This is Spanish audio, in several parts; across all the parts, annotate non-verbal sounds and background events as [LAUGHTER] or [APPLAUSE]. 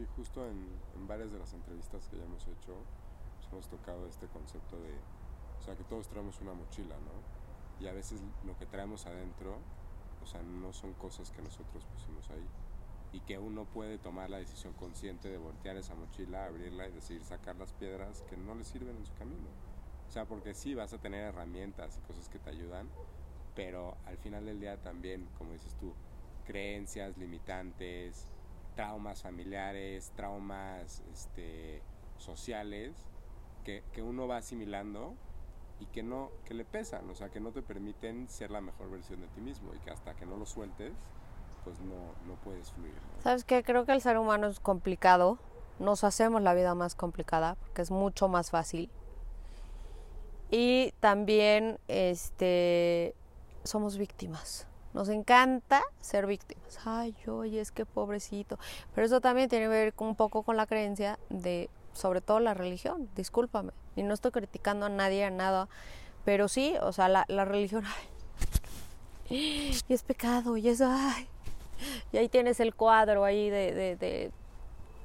Sí, justo en, en varias de las entrevistas que ya hemos hecho, pues, hemos tocado este concepto de, o sea, que todos traemos una mochila, ¿no? Y a veces lo que traemos adentro, o sea, no son cosas que nosotros pusimos ahí. Y que uno puede tomar la decisión consciente de voltear esa mochila, abrirla y decidir sacar las piedras que no le sirven en su camino. O sea, porque sí vas a tener herramientas y cosas que te ayudan, pero al final del día también, como dices tú, creencias limitantes, traumas familiares, traumas este, sociales, que, que uno va asimilando y que no que le pesan, o sea, que no te permiten ser la mejor versión de ti mismo y que hasta que no lo sueltes, pues no, no puedes fluir. ¿Sabes qué? Creo que el ser humano es complicado. Nos hacemos la vida más complicada porque es mucho más fácil. Y también este somos víctimas. Nos encanta ser víctimas. Ay, oye, es que pobrecito. Pero eso también tiene que ver un poco con la creencia de, sobre todo la religión, discúlpame. Y no estoy criticando a nadie, a nada. Pero sí, o sea, la, la religión, ay, y es pecado, y es, ay. Y ahí tienes el cuadro ahí de, de, de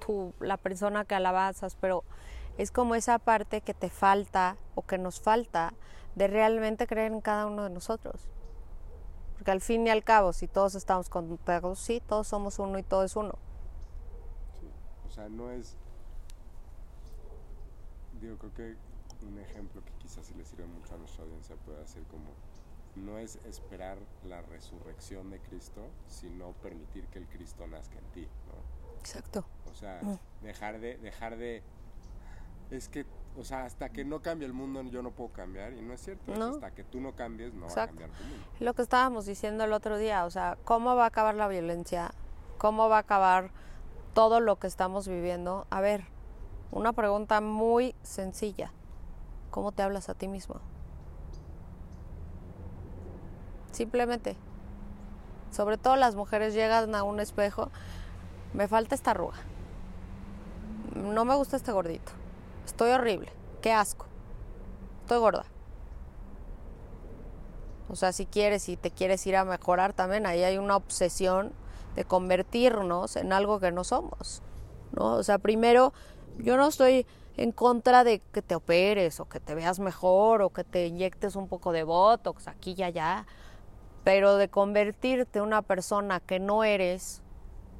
tu, la persona que alabazas, pero es como esa parte que te falta o que nos falta de realmente creer en cada uno de nosotros. Porque al fin y al cabo, si todos estamos conectados, sí, todos somos uno y todo es uno. Sí, o sea, no es. Digo, creo que un ejemplo que quizás sí le sirve mucho a nuestra audiencia puede ser como. No es esperar la resurrección de Cristo, sino permitir que el Cristo nazca en ti, ¿no? Exacto. O sea, Mm. dejar de, dejar de. Es que, o sea, hasta que no cambie el mundo yo no puedo cambiar, y no es cierto. es hasta que tú no cambies, no va a Exacto. cambiar tu mundo. Lo que estábamos diciendo el otro día, o sea, ¿cómo va a acabar la violencia? ¿Cómo va a acabar todo lo que estamos viviendo? A ver, una pregunta muy sencilla. ¿Cómo te hablas a ti mismo? Simplemente. Sobre todo las mujeres llegan a un espejo, me falta esta arruga. No me gusta este gordito. Estoy horrible. Qué asco. Estoy gorda. O sea, si quieres, si te quieres ir a mejorar también, ahí hay una obsesión de convertirnos en algo que no somos. ¿no? O sea, primero, yo no estoy en contra de que te operes o que te veas mejor o que te inyectes un poco de botox aquí y allá, pero de convertirte en una persona que no eres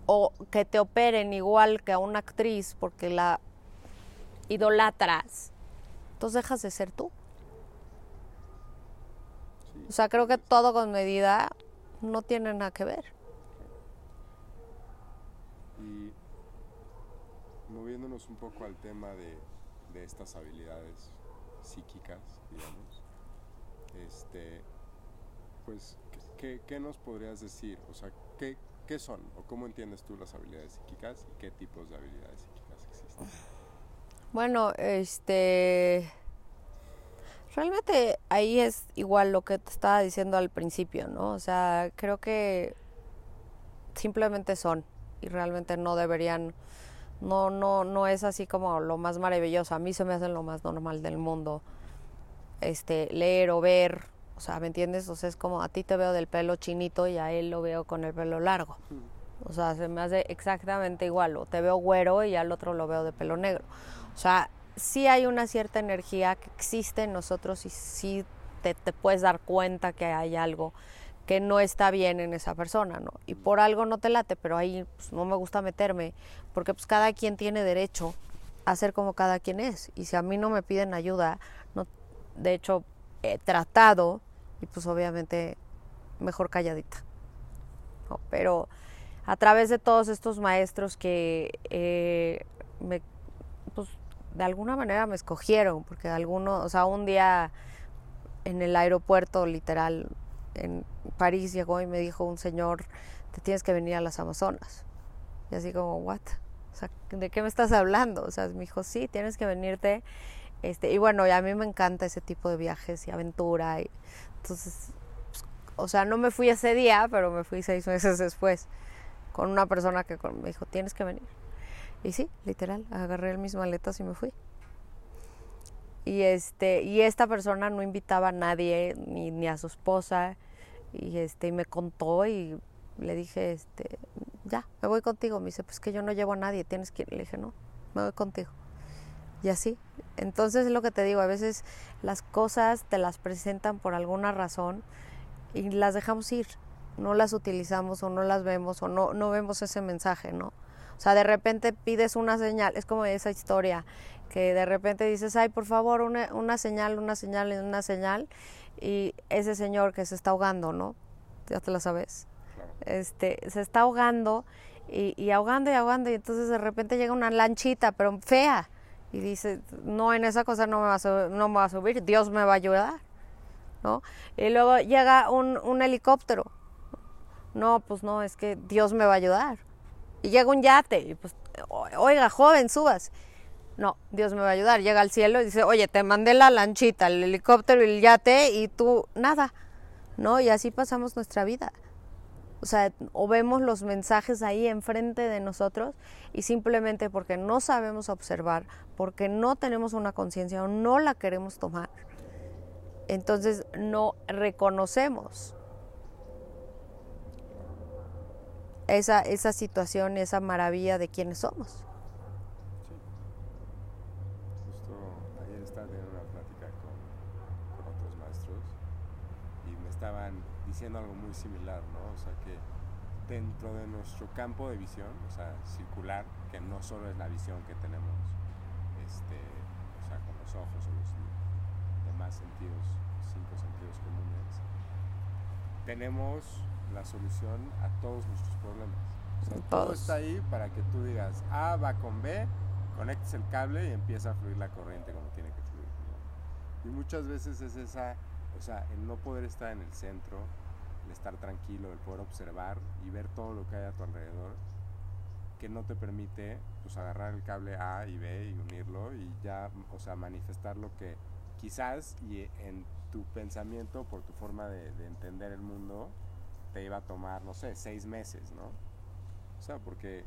o que te operen igual que a una actriz porque la idolatras, entonces dejas de ser tú. O sea, creo que todo con medida no tiene nada que ver. Y moviéndonos un poco al tema de, estas habilidades psíquicas, digamos, este, pues, ¿qué, qué nos podrías decir? O sea, ¿qué, ¿qué son? ¿O cómo entiendes tú las habilidades psíquicas y qué tipos de habilidades psíquicas existen? Bueno, este. Realmente ahí es igual lo que te estaba diciendo al principio, ¿no? O sea, creo que simplemente son y realmente no deberían. No, no, no es así como lo más maravilloso. A mí se me hace lo más normal del mundo. Este, leer o ver. O sea, ¿me entiendes? O sea, es como a ti te veo del pelo chinito y a él lo veo con el pelo largo. O sea, se me hace exactamente igual. O te veo güero y al otro lo veo de pelo negro. O sea, sí hay una cierta energía que existe en nosotros y sí te, puedes dar cuenta que hay algo que no está bien en esa persona, ¿no? Y por algo no te late, pero ahí pues, no me gusta meterme, porque pues cada quien tiene derecho a ser como cada quien es. Y si a mí no me piden ayuda, no, de hecho he tratado y pues obviamente mejor calladita. Pero a través de todos estos maestros que eh, me, de alguna manera me escogieron, porque alguno, o sea, un día en el aeropuerto, literal, en París llegó y me dijo un señor, te tienes que venir a las Amazonas. Y así como, what? O sea, ¿de qué me estás hablando? O sea, me dijo, sí, tienes que venirte. Este, y bueno, a mí me encanta ese tipo de viajes y aventura. Y, entonces, o sea, no me fui ese día, pero me fui seis meses después con una persona que me dijo, tienes que venir. Y sí, literal, agarré mis maletas y me fui. Y este, y esta persona no invitaba a nadie, ni, ni a su esposa, y este, y me contó y Le dije, este, ya, me voy contigo. Me dice, pues que yo no llevo a nadie, tienes que ir. Le dije, no, me voy contigo. Y así. Entonces es lo que te digo, a veces las cosas te las presentan por alguna razón y las dejamos ir. No las utilizamos o no las vemos o no, no vemos ese mensaje, ¿no? O sea, de repente pides una señal, es como esa historia que de repente dices, ay, por favor, una, una señal, una señal, una señal, y ese señor que se está ahogando, ¿no? Ya te lo sabes. Este, se está ahogando y, y, ahogando y ahogando, y entonces de repente llega una lanchita, pero fea, y dice, no, en esa cosa no me va a subir, no me va a subir Dios me va a ayudar, ¿no? Y luego llega un, un helicóptero, no, pues no, es que Dios me va a ayudar. Y llega un yate, y pues, oiga, joven, subas. No, Dios me va a ayudar. Llega al cielo y dice, oye, te mandé la lanchita, el helicóptero y el yate y tú nada. ¿No? Y así pasamos nuestra vida. O sea, o vemos los mensajes ahí enfrente de nosotros y simplemente porque no sabemos observar, porque no tenemos una conciencia o no la queremos tomar, entonces no reconocemos esa, esa situación, esa maravilla de quienes somos. Sí. Justo ayer estaba teniendo una plática con, otros maestros y me estaban diciendo algo muy similar, ¿no? O sea que dentro de nuestro campo de visión, o sea, circular, que no solo es la visión que tenemos, este, o sea, con los ojos o los demás sentidos, cinco sentidos comunes, tenemos la solución a todos nuestros problemas. O sea, todo está ahí para que tú digas, A va con B, conectes el cable y empieza a fluir la corriente como tiene que fluir. ¿no? Y muchas veces es esa, o sea, el no poder estar en el centro, el estar tranquilo, el poder observar y ver todo lo que hay a tu alrededor, que no te permite pues agarrar el cable A y B y unirlo y ya, o sea, manifestar lo que quizás y en tu pensamiento, por tu forma de, de entender el mundo, te iba a tomar, no sé, seis meses, ¿no? O sea, porque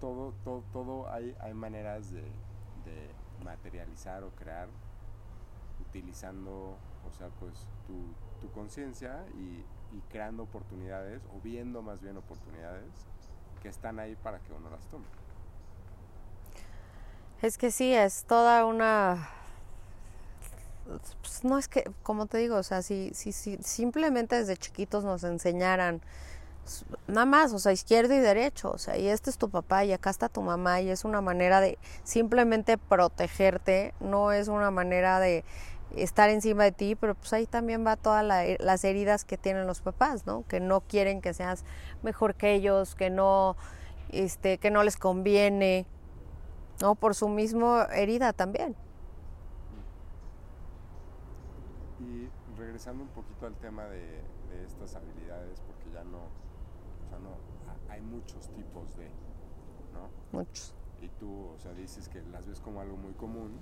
todo, todo, todo hay, hay maneras de, materializar o crear utilizando, o sea, pues tu, tu conciencia y, y, creando oportunidades o viendo más bien oportunidades que están ahí para que uno las tome. Es que sí, es toda una pues no es que, como te digo, o sea, si, si, si simplemente desde chiquitos nos enseñaran nada más, o sea, izquierdo y derecho, o sea, y este es tu papá y acá está tu mamá y es una manera de simplemente protegerte, no es una manera de estar encima de ti, pero pues ahí también va todas la, las heridas que tienen los papás, ¿no? Que no quieren que seas mejor que ellos, que no, este, que no les conviene, ¿no? Por su mismo herida también. Y regresando un poquito al tema de, de, estas habilidades, porque ya no, o sea, no, hay muchos tipos de, ¿no? Muchos. Y tú, o sea, dices que las ves como algo muy común,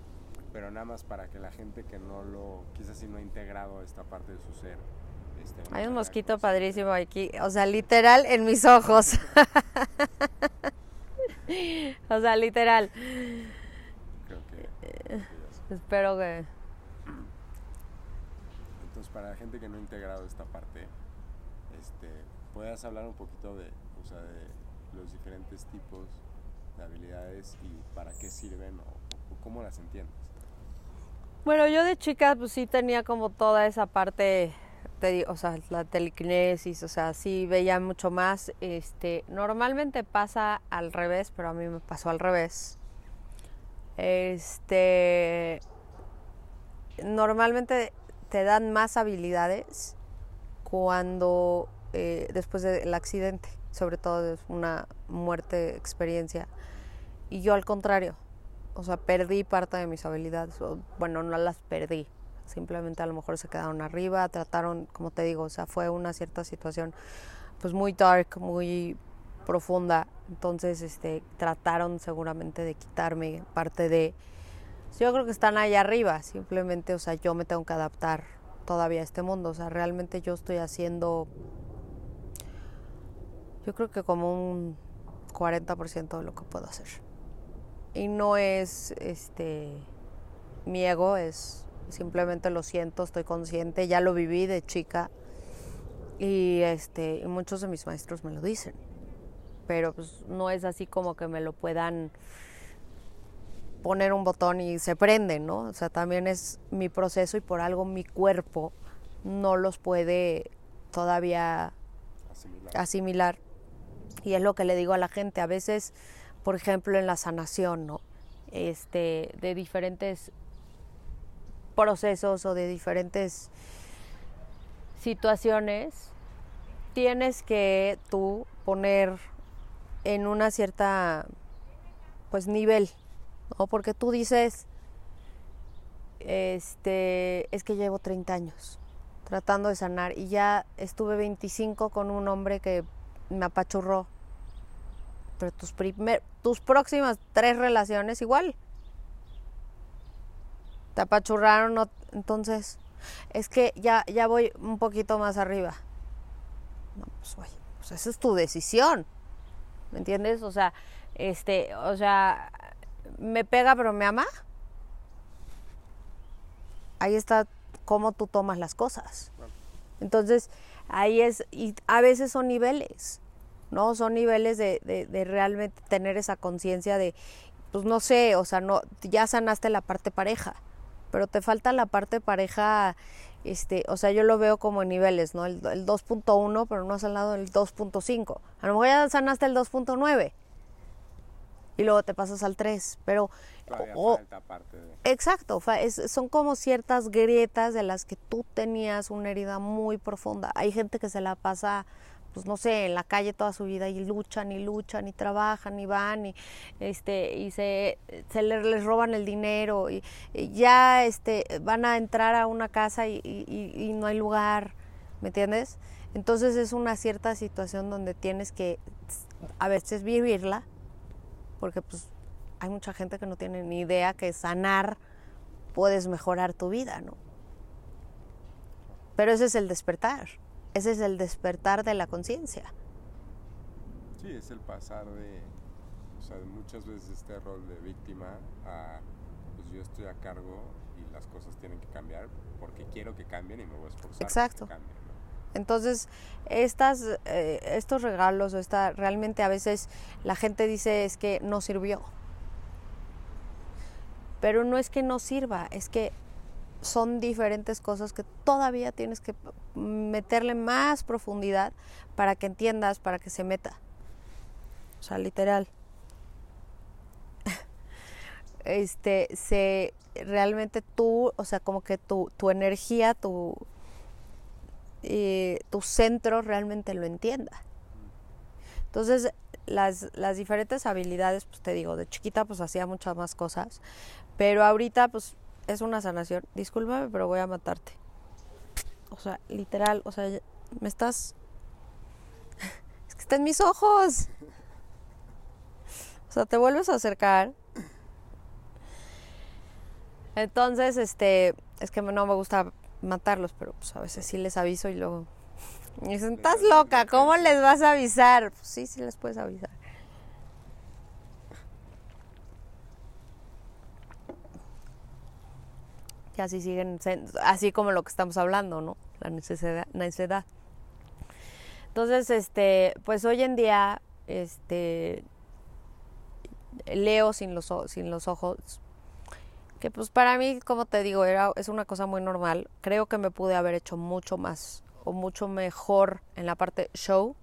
pero nada más para que la gente que no lo, quizás si no ha integrado esta parte de su ser. Este, hay un mosquito padrísimo aquí, o sea, literal en mis ojos. [LAUGHS] o sea, literal. Creo que, creo que Espero que para la gente que no ha integrado esta parte, este, puedas hablar un poquito de, o sea, de los diferentes tipos de habilidades y para qué sirven o, o, cómo las entiendes. Bueno, yo de chica pues sí tenía como toda esa parte, te, o sea, la telequinesis, o sea, sí veía mucho más. Este, normalmente pasa al revés, pero a mí me pasó al revés. Este, normalmente te dan más habilidades cuando eh, después del accidente, sobre todo es una muerte experiencia. Y yo al contrario, o sea, perdí parte de mis habilidades, o, bueno, no las perdí, simplemente a lo mejor se quedaron arriba, trataron, como te digo, o sea, fue una cierta situación pues muy dark, muy profunda, entonces este trataron seguramente de quitarme parte de yo creo que están ahí arriba, simplemente, o sea, yo me tengo que adaptar todavía a este mundo, o sea, realmente yo estoy haciendo, yo creo que como un 40% de lo que puedo hacer. Y no es, este, mi ego, es simplemente lo siento, estoy consciente, ya lo viví de chica, Y este, y muchos de mis maestros me lo dicen. Pero pues no es así como que me lo puedan poner un botón y se prende, ¿no? O sea, también es mi proceso y por algo mi cuerpo no los puede todavía Asimilar. asimilar. Y es lo que le digo a la gente, a veces, por ejemplo, en la sanación, ¿no? Este, de diferentes procesos o de diferentes situaciones, tienes que tú poner en una cierta pues nivel, ¿no? Porque tú dices, este, es que llevo 30 años tratando de sanar y ya estuve 25 con un hombre que me apachurró. Pero tus, primer, tus próximas tres relaciones igual. Te apachurraron, no- entonces es que ya, ya voy un poquito más arriba. No, pues oye, pues esa es tu decisión. ¿Me entiendes? O sea, este, o sea, me pega pero me ama. Ahí está cómo tú tomas las cosas. Entonces, ahí es, y a veces son niveles, ¿no? Son niveles de, realmente tener esa conciencia de, pues no sé, o sea, no, ya sanaste la parte pareja, pero te falta la parte pareja, este, o sea, yo lo veo como en niveles, ¿no? El, el 2.1, pero no has sanado el 2.5. A lo mejor ya sanaste el 2.9 y luego te pasas al 3, pero... O- falta parte de... Exacto, fa- es- son como ciertas grietas de las que tú tenías una herida muy profunda. Hay gente que se la pasa, pues no sé, en la calle toda su vida y luchan y luchan y trabajan y van y este y se, se le- les roban el dinero y, y ya este van a entrar a una casa y- y no hay lugar, ¿me entiendes? Entonces es una cierta situación donde tienes que a veces vivirla porque pues hay mucha gente que no tiene ni idea que sanar puedes mejorar tu vida, ¿no? Pero ese es el despertar, ese es el despertar de la conciencia. Sí, es el pasar de, o sea, de muchas veces este rol de víctima a, pues yo estoy a cargo y las cosas tienen que cambiar porque quiero que cambien y me voy a esforzar Exacto. porque cambien. Entonces, estas, eh, estos regalos, o esta, realmente a veces la gente dice es que no sirvió. Pero no es que no sirva, es que son diferentes cosas que todavía tienes que meterle más profundidad para que entiendas, para que se meta. O sea, literal. [LAUGHS] Este, se realmente tú, o sea, como que tu, tu energía, tu, eh, tu centro realmente lo entienda. Entonces, las, las diferentes habilidades, pues te digo, de chiquita pues hacía muchas más cosas, pero ahorita pues es una sanación. Discúlpame, pero voy a matarte. O sea, literal, o sea, me estás... [LAUGHS] Es que está en mis ojos. O sea, te vuelves a acercar. Entonces, este, es que no me gusta matarlos, pero pues a veces sí les aviso y luego me dicen, estás loca, ¿cómo les vas a avisar? Pues sí, sí les puedes avisar. Y así siguen, así como lo que estamos hablando, ¿no? La necesidad. necesidad. Entonces, este, pues hoy en día, este, leo sin los, sin los ojos, que pues para mí, como te digo, era, es una cosa muy normal. Creo que me pude haber hecho mucho más o mucho mejor en la parte show.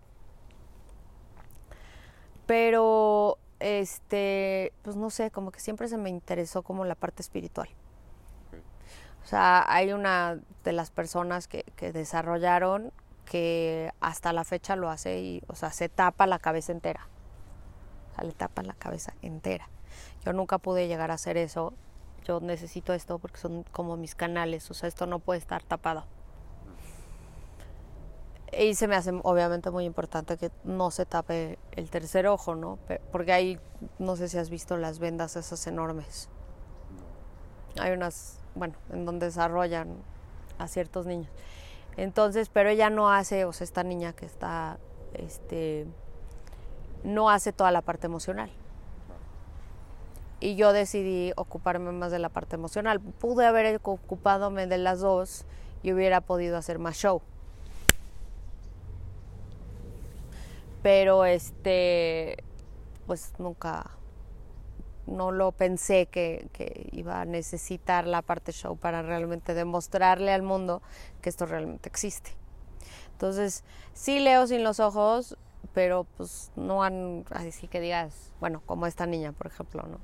Pero, este, pues no sé, como que siempre se me interesó como la parte espiritual. O sea, hay una de las personas que, que desarrollaron que hasta la fecha lo hace y, o sea, se tapa la cabeza entera. O sea, le tapa la cabeza entera. Yo nunca pude llegar a hacer eso. Yo necesito esto porque son como mis canales. O sea, esto no puede estar tapado. Y se me hace obviamente muy importante que no se tape el tercer ojo, ¿no? Porque hay, no sé si has visto las vendas esas enormes. Hay unas, bueno, en donde desarrollan a ciertos niños. Entonces, pero ella no hace, o sea, esta niña que está, este, no hace toda la parte emocional. Y yo decidí ocuparme más de la parte emocional. Pude haber ocupádome de las dos y hubiera podido hacer más show. pero este, pues nunca, no lo pensé que, que, iba a necesitar la parte show para realmente demostrarle al mundo que esto realmente existe. Entonces, sí leo sin los ojos, pero pues no han, así que digas, bueno, como esta niña, por ejemplo, ¿no?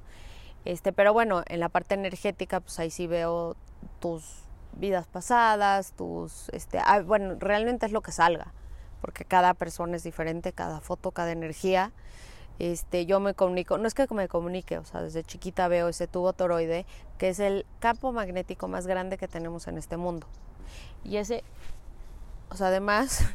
Este, pero bueno, en la parte energética, pues ahí sí veo tus vidas pasadas, tus, este, ah, bueno, realmente es lo que salga, porque cada persona es diferente, cada foto, cada energía. Este, yo me comunico, no es que me comunique, o sea, desde chiquita veo ese tubo toroide, que es el campo magnético más grande que tenemos en este mundo. Y ese, o sea, además,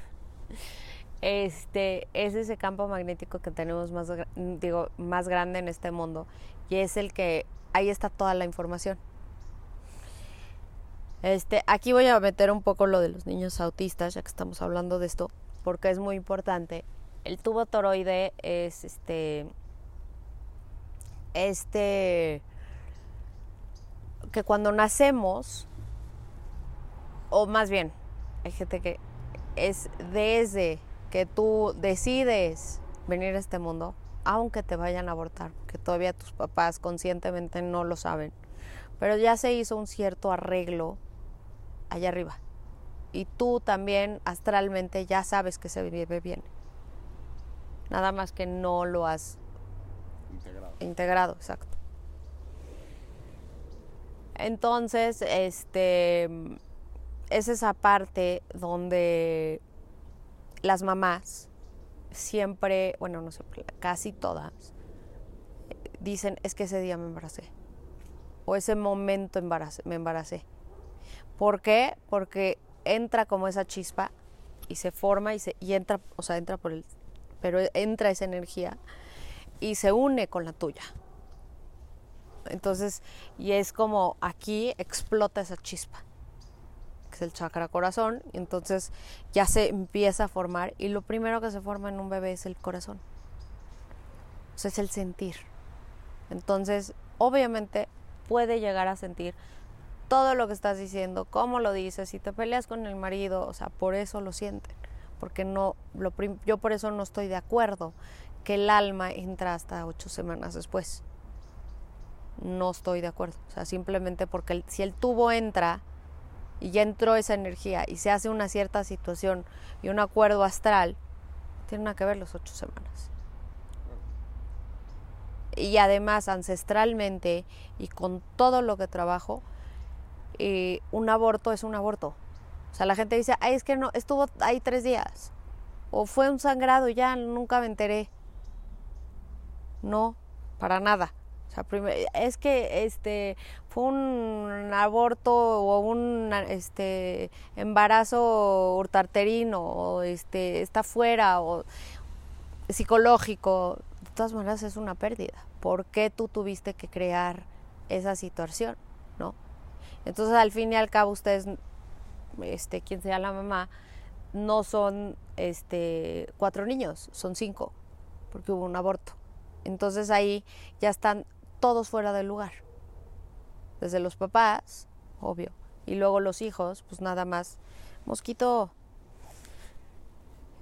[LAUGHS] este, es ese campo magnético que tenemos más, digo, más grande en este mundo y es el que ahí está toda la información. Este, aquí voy a meter un poco lo de los niños autistas, ya que estamos hablando de esto, porque es muy importante. El tubo toroide es este este que cuando nacemos o más bien hay gente que es desde que tú decides venir a este mundo aunque te vayan a abortar, que todavía tus papás conscientemente no lo saben. Pero ya se hizo un cierto arreglo allá arriba. Y tú también astralmente ya sabes que se vive bien. Nada más que no lo has integrado. Integrado, exacto. Entonces, este es esa parte donde las mamás siempre, bueno, no sé, casi todas, dicen, es que ese día me embaracé. O ese momento me embaracé. ¿Por qué? Porque entra como esa chispa y se forma y, se, y entra, o sea, entra por el, pero entra esa energía y se une con la tuya. Entonces, y es como aquí explota esa chispa es el chakra corazón, y entonces ya se empieza a formar y lo primero que se forma en un bebé es el corazón. O sea, es el sentir. Entonces, obviamente puede llegar a sentir todo lo que estás diciendo, cómo lo dices, si te peleas con el marido, o sea, por eso lo sienten, porque no, lo yo por eso no estoy de acuerdo que el alma entra hasta ocho semanas después. No estoy de acuerdo, o sea, simplemente porque si el tubo entra, y ya entró esa energía y se hace una cierta situación y un acuerdo astral, tiene nada que ver los ocho semanas. Y además ancestralmente y con todo lo que trabajo, eh, un aborto es un aborto. O sea, la gente dice, ay, es que no, estuvo ahí tres días. O fue un sangrado ya nunca me enteré. No, para nada es que este fue un aborto o un este embarazo urtarterino o este está fuera o psicológico, de todas maneras es una pérdida. ¿Por qué tú tuviste que crear esa situación, no? Entonces, al fin y al cabo ustedes este quien sea la mamá no son este cuatro niños, son cinco, porque hubo un aborto. Entonces ahí ya están todos fuera del lugar. Desde los papás, obvio, y luego los hijos, pues nada más. Mosquito,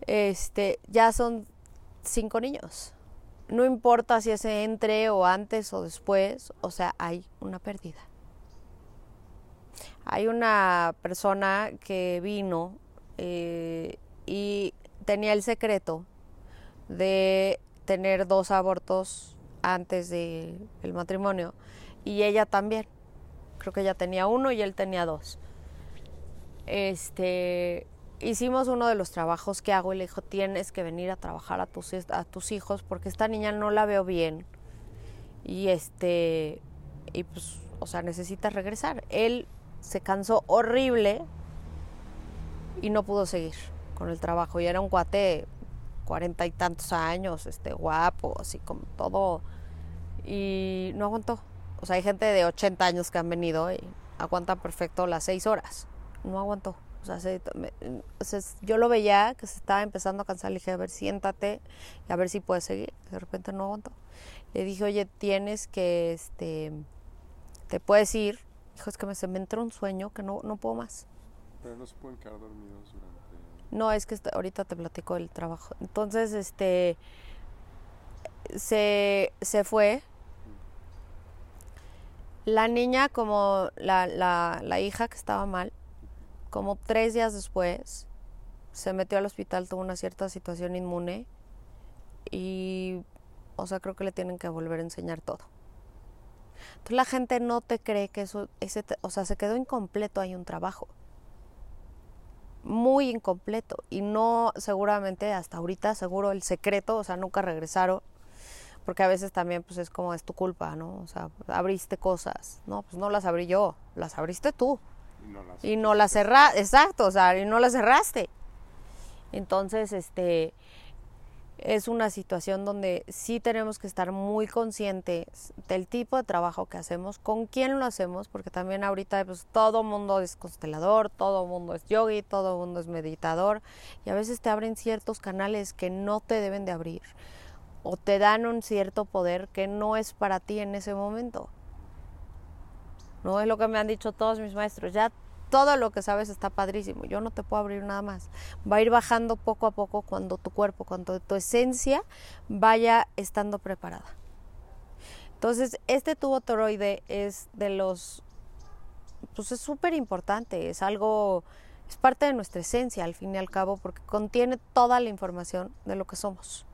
este, ya son cinco niños. No importa si ese entre o antes o después, o sea, hay una pérdida. Hay una persona que vino eh, y tenía el secreto de tener dos abortos antes del el matrimonio y ella también. Creo que ella tenía uno y él tenía dos. Este, hicimos uno de los trabajos que hago y le dijo, tienes que venir a trabajar a tus, a tus hijos porque esta niña no la veo bien. Y este, y pues, o sea, necesita regresar. Él se cansó horrible y no pudo seguir con el trabajo. Y era un cuate cuarenta y tantos años, este, guapo, así como todo, y no aguantó. O sea, hay gente de 80 años que han venido y aguantan perfecto las seis horas. No aguantó. O sea, yo lo veía que se estaba empezando a cansar. Le dije, a ver, siéntate y a ver si puedes seguir. De repente no aguantó. Le dije, oye, tienes que, este, te puedes ir. Dijo, es que me, se me entró un sueño que no, no puedo más. Pero no se pueden quedar dormidos durante No, es que ahorita te platico el trabajo. Entonces, este, se, se fue. La niña, como la, la, la hija que estaba mal, como tres días después, se metió al hospital, tuvo una cierta situación inmune y, o sea, creo que le tienen que volver a enseñar todo. Entonces la gente no te cree que eso, ese, o sea, se quedó incompleto hay un trabajo. Muy incompleto. Y no, seguramente, hasta ahorita, seguro el secreto, o sea, nunca regresaron. Porque a veces también, pues es como, es tu culpa, ¿no? O sea, abriste cosas. No, pues no las abrí yo, las abriste tú. Y no las, Y no las cerraste, exacto, o sea, y no las cerraste. Entonces, este, es una situación donde sí tenemos que estar muy conscientes del tipo de trabajo que hacemos, con quién lo hacemos, porque también ahorita pues todo mundo es constelador, todo mundo es yogi, todo mundo es meditador y a veces te abren ciertos canales que no te deben de abrir o te dan un cierto poder que no es para ti en ese momento. No es lo que me han dicho todos mis maestros, ya todo lo que sabes está padrísimo, yo no te puedo abrir nada más. Va a ir bajando poco a poco cuando tu cuerpo, cuando tu esencia vaya estando preparada. Entonces, este tubo toroide es de los, pues es súper importante, es algo, es parte de nuestra esencia al fin y al cabo, porque contiene toda la información de lo que somos.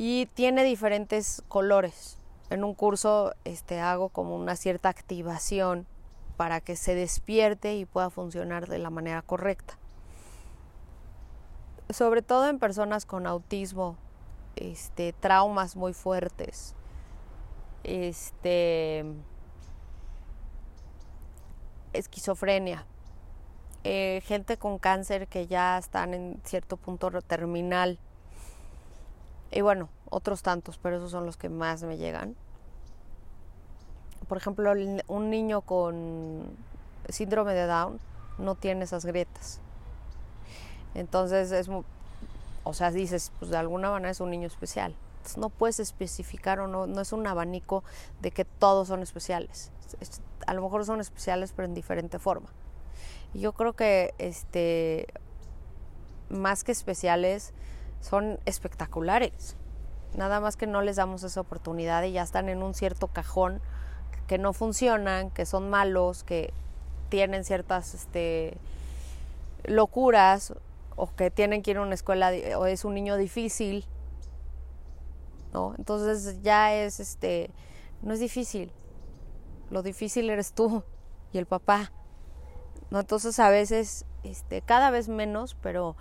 Y tiene diferentes colores. En un curso este, hago como una cierta activación para que se despierte y pueda funcionar de la manera correcta. Sobre todo en personas con autismo, este, traumas muy fuertes, este, esquizofrenia, eh, gente con cáncer que ya están en cierto punto terminal. Y bueno, otros tantos, pero esos son los que más me llegan por ejemplo, un niño con síndrome de Down no tiene esas grietas. Entonces, es, o sea, dices, pues de alguna manera es un niño especial. No puedes especificar o no, no es un abanico de que todos son especiales. a lo mejor son especiales, pero en diferente forma. Y yo creo que, este, más que especiales, son espectaculares. Nada más que no les damos esa oportunidad y ya están en un cierto cajón que no funcionan, que son malos, que tienen ciertas este, locuras o que tienen que ir a una escuela o es un niño difícil, ¿no? Entonces ya es este, no es difícil. Lo difícil eres tú y el papá. ¿No? Entonces a veces, este, cada vez menos, pero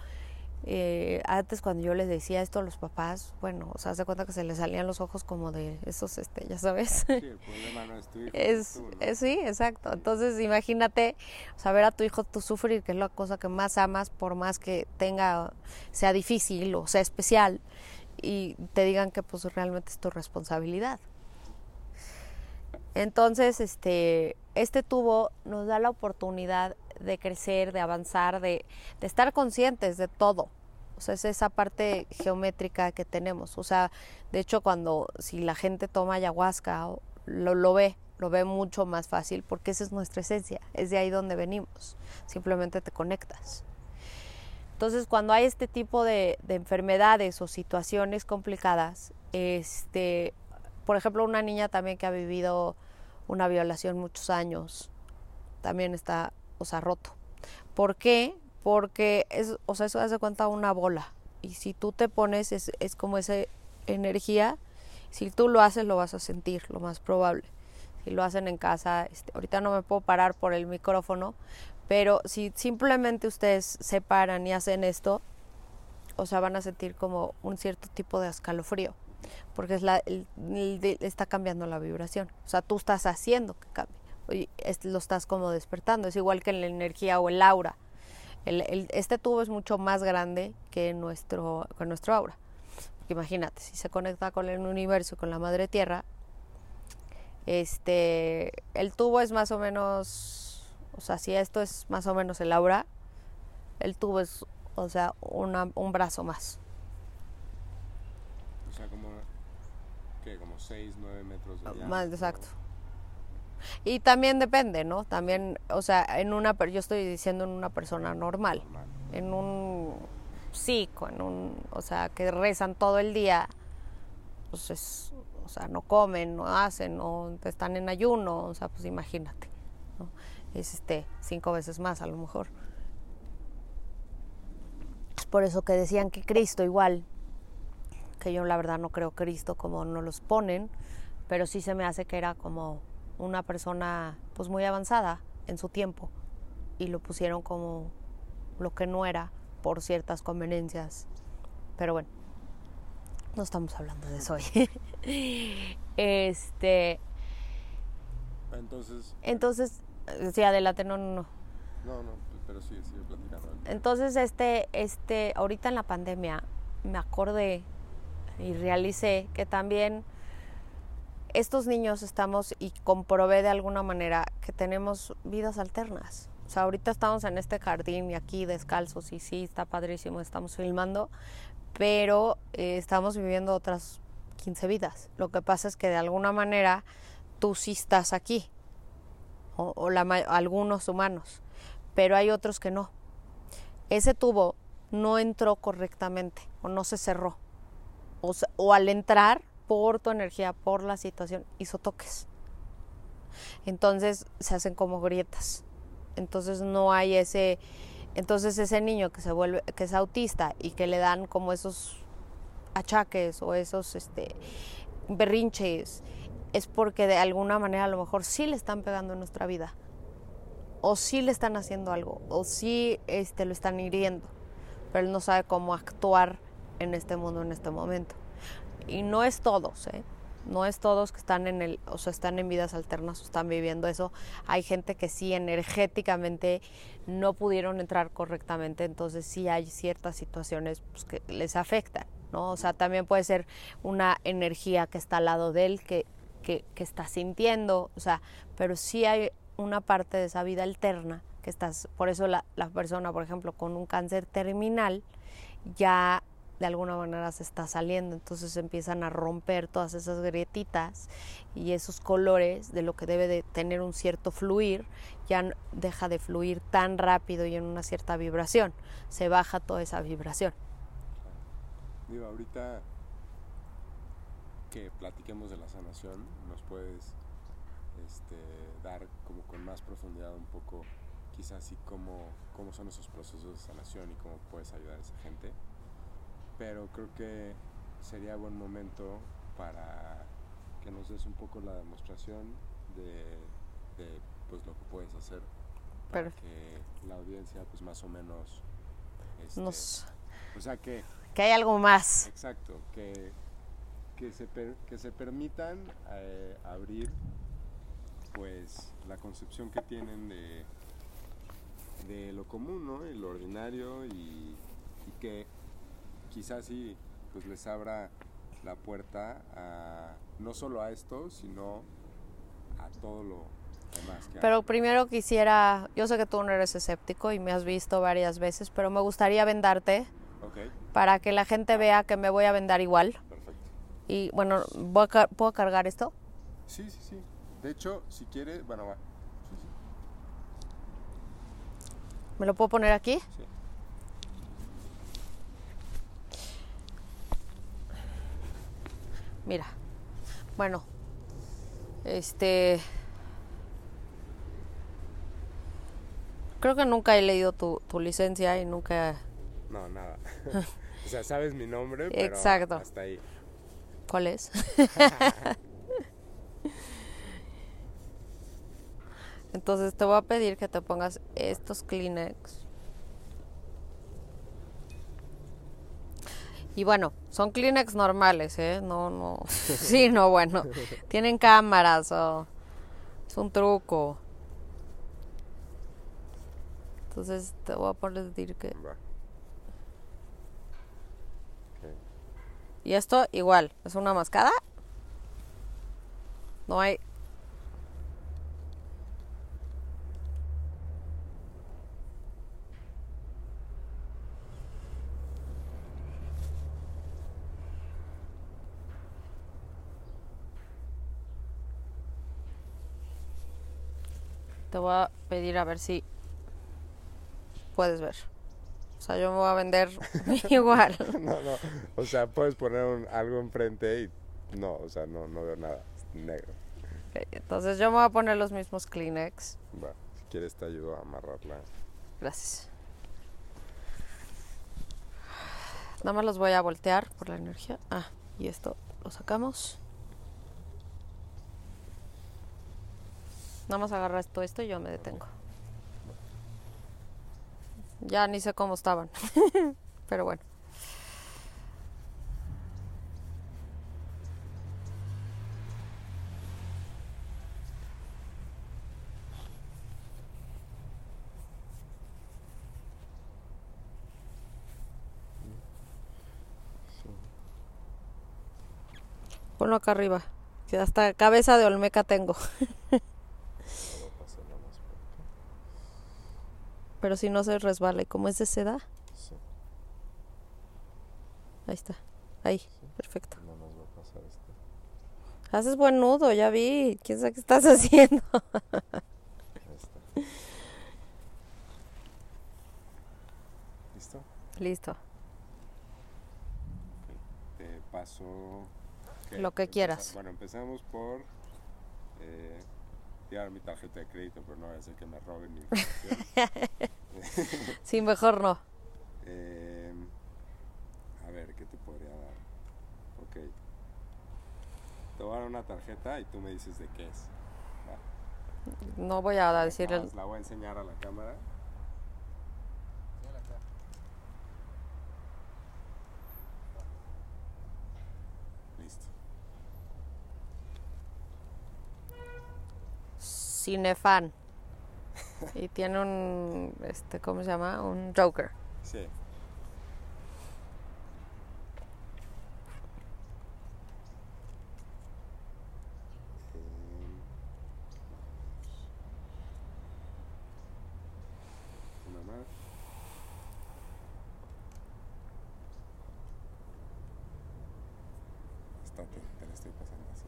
eh, antes cuando yo les decía esto a los papás, bueno, o sea, se cuenta que se les salían los ojos como de esos, este, ya sabes. Sí, el [LAUGHS] problema no es tu hijo. Es, tú, ¿no? es- sí, exacto. Entonces imagínate saber a tu hijo tú sufrir, que es la cosa que más amas, por más que tenga, sea difícil o sea especial, y te digan que pues realmente es tu responsabilidad. Entonces, este, este tubo nos da la oportunidad de crecer, de avanzar, de, estar conscientes de todo. O sea, es esa parte geométrica que tenemos. O sea, de hecho, cuando si la gente toma ayahuasca, lo, lo ve, lo ve mucho más fácil porque esa es nuestra esencia, es de ahí donde venimos. Simplemente te conectas. Entonces, cuando hay este tipo de, de enfermedades o situaciones complicadas, este, por ejemplo, una niña también que ha vivido una violación muchos años, también está, o sea, roto. ¿Por qué? Porque es, o sea, eso hace cuenta una bola. Y si tú te pones, es, es como esa energía. Si tú lo haces, lo vas a sentir, lo más probable. Si lo hacen en casa, este, ahorita no me puedo parar por el micrófono, pero si simplemente ustedes se paran y hacen esto, o sea, van a sentir como un cierto tipo de escalofrío, porque es la, está cambiando la vibración. O sea, tú estás haciendo que cambie, y es- lo estás como despertando. Es igual que en la energía o el aura. El- el- este tubo es mucho más grande que nuestro, que nuestro aura. Porque imagínate, si se conecta con el universo, con la madre tierra, este, el tubo es más o menos, o sea, si esto es más o menos el aura, el tubo es, o sea, una- un brazo más. O sea, como, ¿qué? Como 6, 9 metros de Más diámetro. exacto. Y también depende, ¿no? También, o sea, en una, yo estoy diciendo en una persona normal. Normal. en un psico, en un, o sea, que rezan todo el día, pues es, o sea, no comen, no hacen, no están en ayuno, o sea, pues imagínate, ¿no? Es este, cinco veces más a lo mejor. Es por eso que decían que Cristo igual, que yo la verdad no creo Cristo como no los ponen, pero sí se me hace que era como una persona pues muy avanzada en su tiempo y lo pusieron como lo que no era por ciertas conveniencias. Pero bueno, no estamos hablando de eso hoy. [LAUGHS] este. Entonces. Entonces, sí, adelante, no, no, no. No, no, pero sí, sigue platicando. Entonces, este, este, ahorita en la pandemia me acordé y realicé que también estos niños estamos y comprobé de alguna manera que tenemos vidas alternas. O sea, ahorita estamos en este jardín y aquí descalzos y sí, está padrísimo, estamos filmando, pero eh, estamos viviendo otras 15 vidas. Lo que pasa es que de alguna manera tú sí estás aquí, o, algunos humanos, pero hay otros que no. Ese tubo no entró correctamente o no se cerró. O al entrar por tu energía, por la situación, hizo toques. Entonces se hacen como grietas. Entonces no hay ese entonces ese niño que se vuelve que es autista y que le dan como esos achaques o esos este berrinches es porque de alguna manera a lo mejor sí le están pegando en nuestra vida o sí le están haciendo algo o sí este lo están hiriendo, pero él no sabe cómo actuar en este mundo en este momento. Y no es todos, ¿eh? No es todos que están en el, o sea, están en vidas alternas o están viviendo eso. Hay gente que sí energéticamente no pudieron entrar correctamente, entonces sí hay ciertas situaciones pues, que les afectan, ¿no? O sea, también puede ser una energía que está al lado de él, que, que, que está sintiendo, o sea, pero sí hay una parte de esa vida alterna que estás, por eso la, la persona, por ejemplo, con un cáncer terminal, ya de alguna manera se está saliendo, entonces empiezan a romper todas esas grietitas y esos colores de lo que debe de tener un cierto fluir, ya deja de fluir tan rápido y en una cierta vibración, se baja toda esa vibración. Digo, ahorita que platiquemos de la sanación, nos puedes este, dar como con más profundidad un poco, quizás así cómo, cómo son esos procesos de sanación y cómo puedes ayudar a esa gente pero creo que sería buen momento para que nos des un poco la demostración de, pues lo que puedes hacer para que la audiencia pues más o menos este, nos o sea que que hay algo más exacto que que se, que se permitan eh, abrir pues la concepción que tienen de, de lo común ¿no? y lo ordinario y, y que quizás sí pues les abra la puerta a, no solo a esto, sino a todo lo demás. Que pero primero quisiera, yo sé que tú no eres escéptico y me has visto varias veces, pero me gustaría vendarte para que la gente vea que me voy a vendar igual. Perfecto. Y bueno, ¿puedo cargar esto? Sí, sí, sí. De hecho, si quieres, bueno, va. ¿Me lo puedo poner aquí? Sí. Mira, bueno, este... Creo que nunca he leído tu, licencia y nunca... No, nada. [LAUGHS] o sea, sabes mi nombre, pero Exacto. hasta ahí. ¿Cuál es? [LAUGHS] Entonces te voy a pedir que te pongas estos Kleenex Y bueno, son Kleenex normales, ¿eh? No, no. [LAUGHS] Sí, no, bueno. Tienen cámaras o. Es un truco. Entonces te voy a poner decir que. Y esto igual, es una mascada. No hay voy a pedir a ver si puedes ver. O sea, yo me voy a vender [LAUGHS] [LAUGHS] igual. no, no. O sea, puedes poner un- algo enfrente y no, o sea, no, no veo nada. Es negro. Ok, Entonces yo me voy a poner los mismos Kleenex. Va, si quieres te ayudo a amarrarla. Gracias. Nada más los voy a voltear por la energía. Ah, y esto lo sacamos. Nada más agarras todo esto y yo me detengo. Ya ni sé cómo estaban. [LAUGHS] Pero bueno. Ponlo acá arriba. Que hasta cabeza de olmeca tengo. [LAUGHS] Puedo pasarla más por acá. Pero si no se resbala. Y como es de seda, Sí, ahí está. Ahí. Perfecto. no nos va a pasar este. Haces buen nudo, ya vi. ¿Quién sabe qué estás [LAUGHS] haciendo? Ahí está. ¿Listo? Listo. Te paso. ¿qué? Lo que Empeza- quieras. Bueno, empezamos por. Eh, tirar mi tarjeta de crédito, pero no voy a hacer que me roben mi. [LAUGHS] Sí, mejor no. Eh, a ver, ¿qué te podría dar? Ok. Te voy a dar una tarjeta y tú me dices de qué es. ¿va? No voy a decir La voy a enseñar a la cámara. Listo. Cinefan. Y tiene un, este, ¿cómo se llama? Un Joker. Sí. Estate, te la estoy pasando así.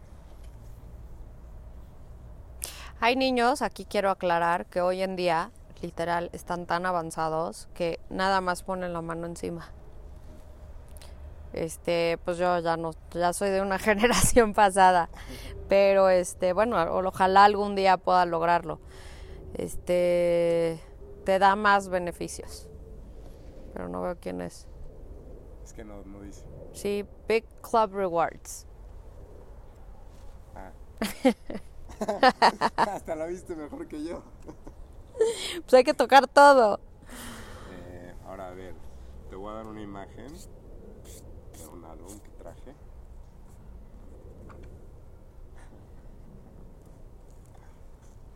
Hay niños, aquí quiero aclarar, que hoy en día, literal, están tan avanzados que nada más ponen la mano encima. Este, pues yo ya no, ya soy de una [LAUGHS] generación pasada, pero este, bueno, o- ojalá algún día pueda lograrlo. Este, te da más beneficios, pero no veo quién es. Es que no, no dice. Sí, Big Club Rewards. Ah. [LAUGHS] Hasta la viste mejor que yo. [LAUGHS] Pues hay que tocar todo. Eh, ahora a ver, te voy a dar una imagen de un álbum que traje.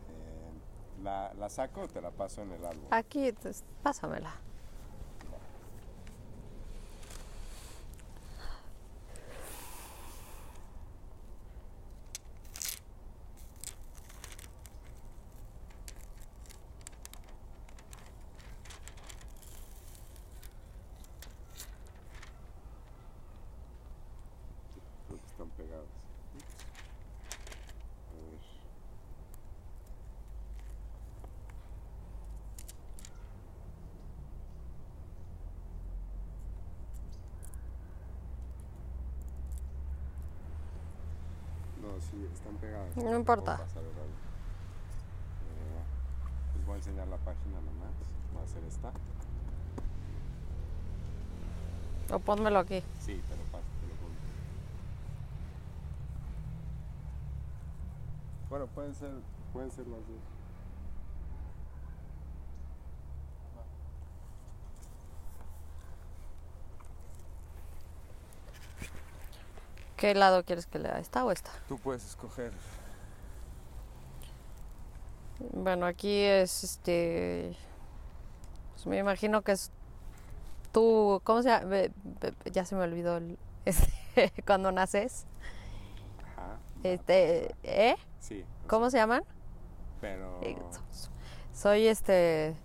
Eh, ¿la, ¿La saco o te la paso en el álbum? Aquí, pues, pásamela. Creo que están pegadas. A ver. No, sí, están pegadas. No importa. pasar. Eh, les voy a enseñar la página nomás. Va a ser esta. O pónmelo aquí. Sí, te lo paso, te lo pongo. Bueno, pueden ser, pueden ser las dos. ¿Qué lado quieres que lea? ¿Esta o esta? Tú puedes escoger. Bueno, aquí es este. Pues me imagino que es tú. ¿Cómo se llama? Ya se me olvidó el, [LAUGHS] este, cuando naces. Ajá. Este, ¿eh? Sí. ¿Cómo se llaman? Pero. Eh, so- Soy este.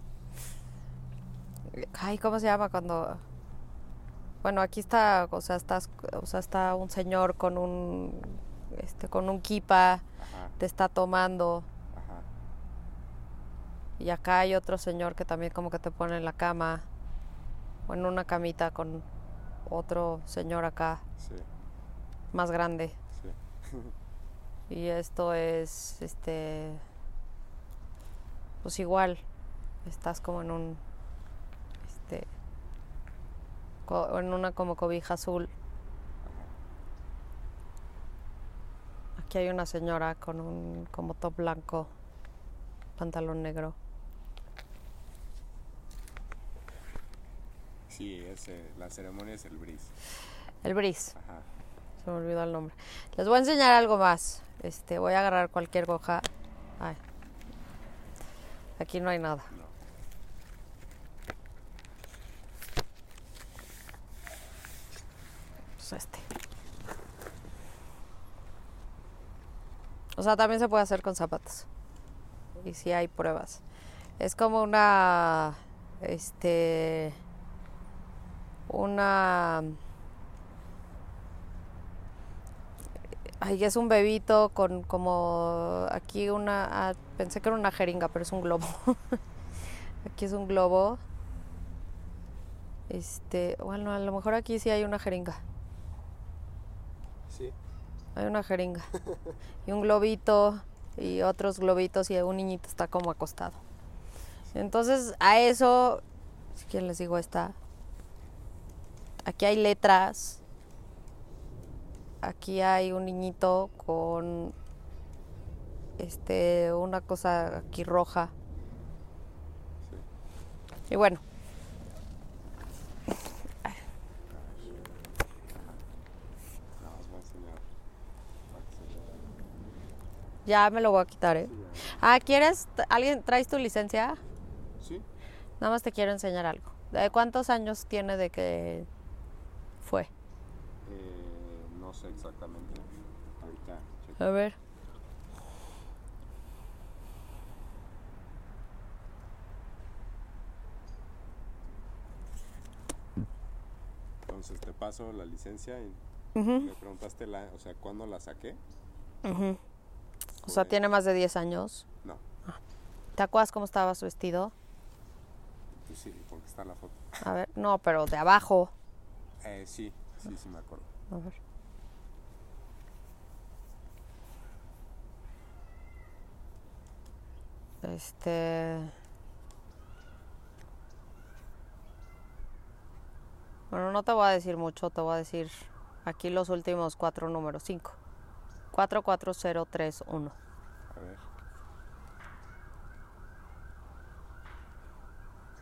Ay, ¿cómo se llama cuando? Bueno, aquí está, o sea, estás, o sea, está un señor con un, este, con un kipa, Ajá, te está tomando. ajá. Y acá hay otro señor que también como que te pone en la cama. o en una camita con otro señor acá, Sí, más grande. sí. [LAUGHS] Y esto es, este, pues igual, estás como en un, este, co- en una como cobija azul. Aquí hay una señora con un como top blanco, pantalón negro. Sí, ese, la ceremonia es el bris. El bris, Ajá. se me olvidó el nombre. Les voy a enseñar algo más. Este, voy a agarrar cualquier hoja. Ay. Aquí no hay nada. Este. O sea, también se puede hacer con zapatos. Y sí hay pruebas. Es como una. Este. Una. Ay, es un bebito con como. Aquí una. ah, pensé que era una jeringa, pero es un globo. [LAUGHS] aquí es un globo. Este. Bueno, a lo mejor aquí sí hay una jeringa. Hay una jeringa. [LAUGHS] y un globito y otros globitos y un niñito está como acostado. Entonces, a eso, si quieren les digo esta. Aquí hay letras. Aquí hay un niñito con este una cosa aquí roja. Y bueno, Nada más voy a enseñar. para que se vea. Ya me lo voy a quitar, ¿eh? Ah, ¿quieres? ¿Alguien traes tu licencia? Sí. Nada más te quiero enseñar algo. ¿De cuántos años tiene de que fue? Eh, no sé exactamente. Ahorita. A ver. Entonces te paso la licencia y me preguntaste la, o sea, ¿cuándo la saqué? ujú. O sea, tiene más de 10 años. No, ¿Te acuerdas cómo estabas vestido? pues sí, porque está la foto. A ver, no, pero de abajo. Eh, sí, sí, sí me acuerdo. A ver. Este. Bueno, no te voy a decir mucho, te voy a decir aquí los últimos cuatro números, cinco. 44031. A ver.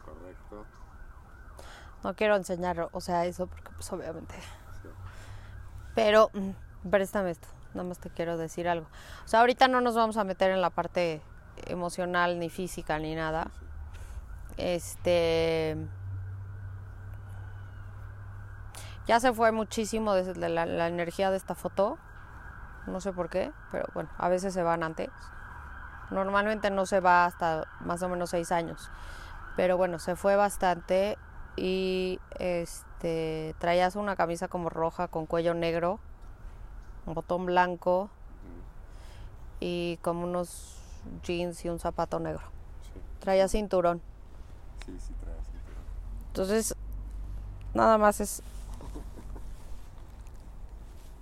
Correcto. No quiero enseñar, o sea, eso porque pues obviamente. Sí. Pero mm, préstame esto, nada más te quiero decir algo. O sea, ahorita no nos vamos a meter en la parte emocional ni física ni nada. Este ya se fue muchísimo desde la, la energía de esta foto. No sé por qué, pero bueno, a veces se van antes. Normalmente no se va hasta más o menos seis años. Pero bueno, se fue bastante y este traías una camisa como roja con cuello negro, un botón blanco y como unos jeans y un zapato negro. Sí, Traía cinturón. sí, sí trae cinturón. Entonces, nada más es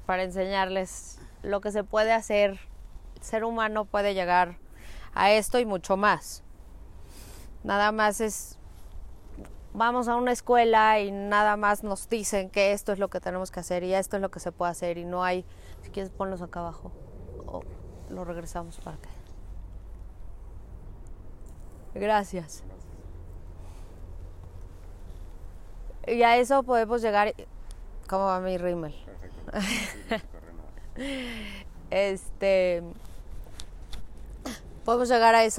para enseñarles lo que se puede hacer. El ser humano puede llegar a esto y mucho más. Nada más es, vamos a una escuela y nada más nos dicen que esto es lo que tenemos que hacer y esto es lo que se puede hacer y no hay, si quieres ponlos acá abajo o lo regresamos para acá. Gracias. Y a eso podemos llegar. ¿Cómo va mi rímel? Perfecto. [LAUGHS] Este. Podemos llegar a eso.